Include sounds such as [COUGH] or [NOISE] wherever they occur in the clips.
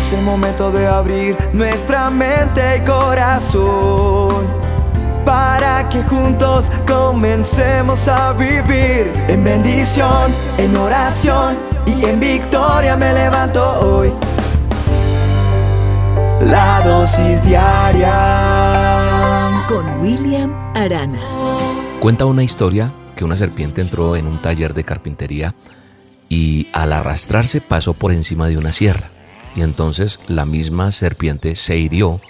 Es el momento de abrir nuestra mente y corazón para que juntos comencemos a vivir en bendición, en oración y en victoria me levanto hoy. La dosis diaria con William Arana. Cuenta una historia que una serpiente entró en un taller de carpintería y al arrastrarse pasó por encima de una sierra. Y entonces la misma serpiente se hirió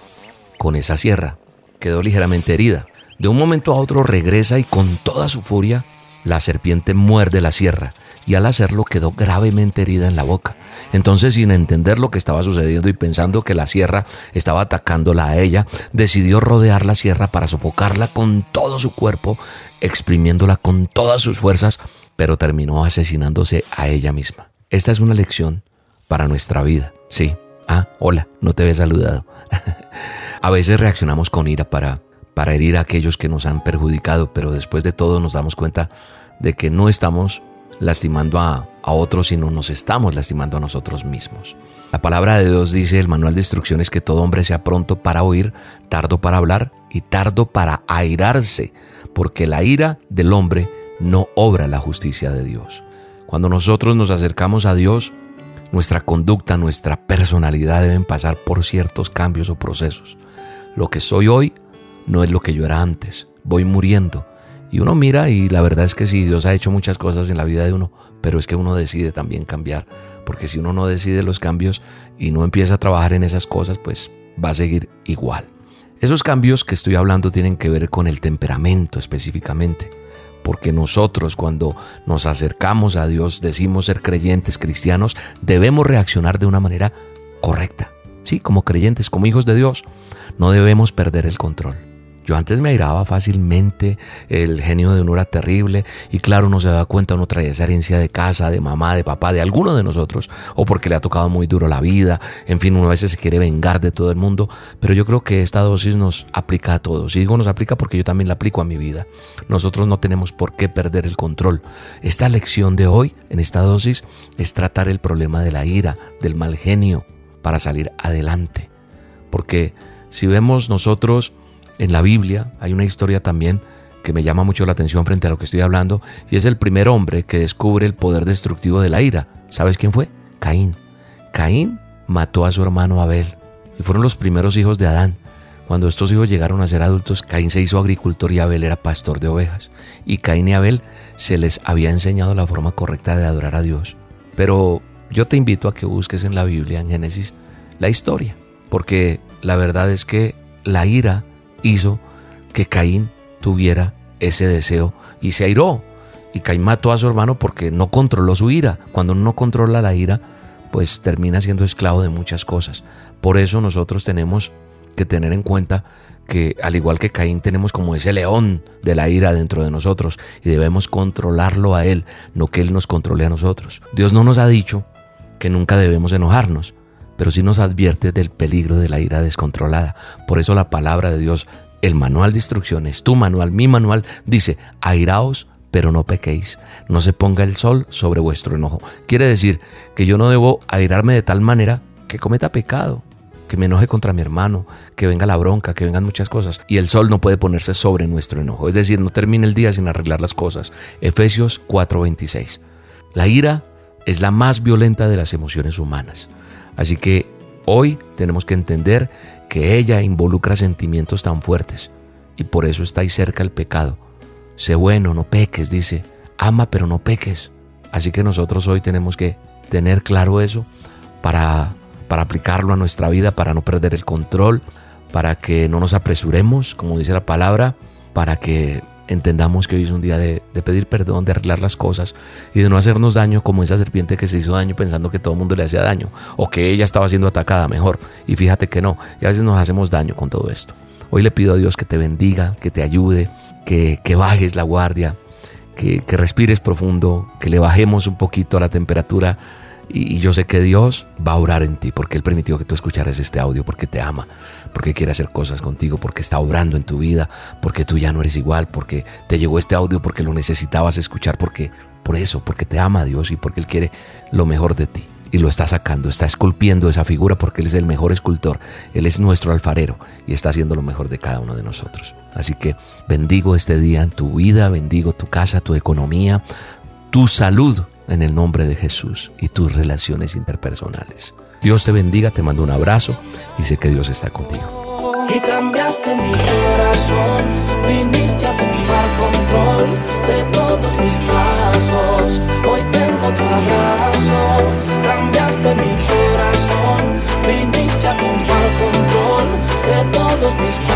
con esa sierra. Quedó ligeramente herida. De un momento a otro regresa y con toda su furia la serpiente muerde la sierra y al hacerlo quedó gravemente herida en la boca. Entonces, sin entender lo que estaba sucediendo y pensando que la sierra estaba atacándola a ella, decidió rodear la sierra para sofocarla con todo su cuerpo, exprimiéndola con todas sus fuerzas, pero terminó asesinándose a ella misma. Esta es una lección para nuestra vida. Sí. Ah, hola, no te había saludado. [LAUGHS] a veces reaccionamos con ira para, para herir a aquellos que nos han perjudicado, pero después de todo nos damos cuenta de que no estamos lastimando a, a otros, sino nos estamos lastimando a nosotros mismos. La palabra de Dios dice, el manual de instrucciones, que todo hombre sea pronto para oír, tardo para hablar y tardo para airarse, porque la ira del hombre no obra la justicia de Dios. Cuando nosotros nos acercamos a Dios, nuestra conducta, nuestra personalidad deben pasar por ciertos cambios o procesos. Lo que soy hoy no es lo que yo era antes. Voy muriendo. Y uno mira y la verdad es que sí, Dios ha hecho muchas cosas en la vida de uno, pero es que uno decide también cambiar. Porque si uno no decide los cambios y no empieza a trabajar en esas cosas, pues va a seguir igual. Esos cambios que estoy hablando tienen que ver con el temperamento específicamente porque nosotros cuando nos acercamos a Dios, decimos ser creyentes cristianos, debemos reaccionar de una manera correcta. Sí, como creyentes, como hijos de Dios, no debemos perder el control. Yo antes me airaba fácilmente, el genio de uno era terrible y claro, uno se da cuenta, uno trae esa herencia de casa, de mamá, de papá, de alguno de nosotros, o porque le ha tocado muy duro la vida, en fin, uno a veces se quiere vengar de todo el mundo, pero yo creo que esta dosis nos aplica a todos. Y digo nos aplica porque yo también la aplico a mi vida. Nosotros no tenemos por qué perder el control. Esta lección de hoy, en esta dosis, es tratar el problema de la ira, del mal genio, para salir adelante. Porque si vemos nosotros en la Biblia hay una historia también que me llama mucho la atención frente a lo que estoy hablando, y es el primer hombre que descubre el poder destructivo de la ira. ¿Sabes quién fue? Caín. Caín mató a su hermano Abel, y fueron los primeros hijos de Adán. Cuando estos hijos llegaron a ser adultos, Caín se hizo agricultor y Abel era pastor de ovejas. Y Caín y Abel se les había enseñado la forma correcta de adorar a Dios. Pero yo te invito a que busques en la Biblia, en Génesis, la historia, porque la verdad es que la ira hizo que Caín tuviera ese deseo y se airó. Y Caín mató a su hermano porque no controló su ira. Cuando uno no controla la ira, pues termina siendo esclavo de muchas cosas. Por eso nosotros tenemos que tener en cuenta que al igual que Caín tenemos como ese león de la ira dentro de nosotros y debemos controlarlo a él, no que él nos controle a nosotros. Dios no nos ha dicho que nunca debemos enojarnos, pero sí nos advierte del peligro de la ira descontrolada. Por eso la palabra de Dios, el manual de instrucciones, tu manual, mi manual, dice, airaos pero no pequéis, no se ponga el sol sobre vuestro enojo. Quiere decir que yo no debo airarme de tal manera que cometa pecado, que me enoje contra mi hermano, que venga la bronca, que vengan muchas cosas. Y el sol no puede ponerse sobre nuestro enojo. Es decir, no termine el día sin arreglar las cosas. Efesios 4:26. La ira es la más violenta de las emociones humanas. Así que hoy tenemos que entender que ella involucra sentimientos tan fuertes y por eso está ahí cerca el pecado. Sé bueno, no peques, dice. Ama, pero no peques. Así que nosotros hoy tenemos que tener claro eso para, para aplicarlo a nuestra vida, para no perder el control, para que no nos apresuremos, como dice la palabra, para que entendamos que hoy es un día de, pedir perdón, de arreglar las cosas y de no hacernos daño como esa serpiente que se hizo daño pensando que todo el mundo le hacía daño o que ella estaba siendo atacada mejor. Y fíjate que no, y a veces nos hacemos daño con todo esto. Hoy le pido a Dios que te bendiga, que te ayude, que, que bajes la guardia, que, que respires profundo, que le bajemos un poquito a la temperatura y, yo sé que Dios va a orar en ti porque Él permitió que tú escucharas este audio, porque te ama, porque quiere hacer cosas contigo, porque está obrando en tu vida, porque tú ya no eres igual, porque te llegó este audio porque lo necesitabas escuchar, porque por eso, porque te ama Dios y porque Él quiere lo mejor de ti. y lo está sacando, está esculpiendo esa figura porque Él es el mejor escultor, Él es nuestro alfarero y está haciendo lo mejor de cada uno de nosotros. Así que bendigo este día en tu vida, bendigo tu casa, tu economía, tu salud en el nombre de Jesús y tus relaciones interpersonales. Dios te bendiga, te mando un abrazo y sé que Dios está contigo. Y cambiaste mi corazón, viniste a tomar control de todos mis pasos. Hoy tengo tu abrazo, cambiaste mi corazón, viniste a tomar control de todos mis pasos.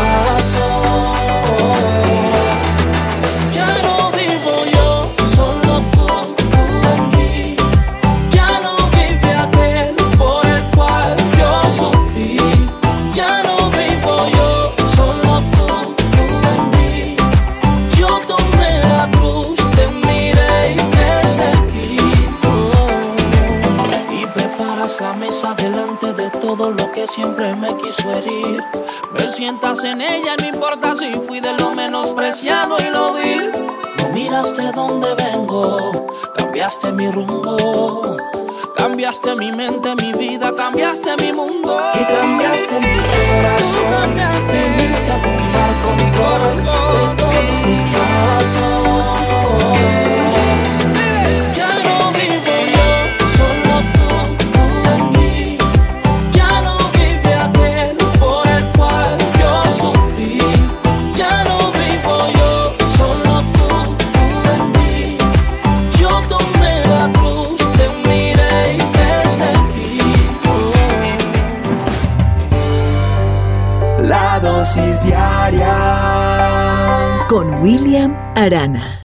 Me quiso herir. Me sientas en ella, no importa si fui de lo menospreciado y lo vil. No miras de dónde vengo, cambiaste mi rumbo. Cambiaste mi mente, mi vida, cambiaste mi mundo. Y cambiaste mi William Arana.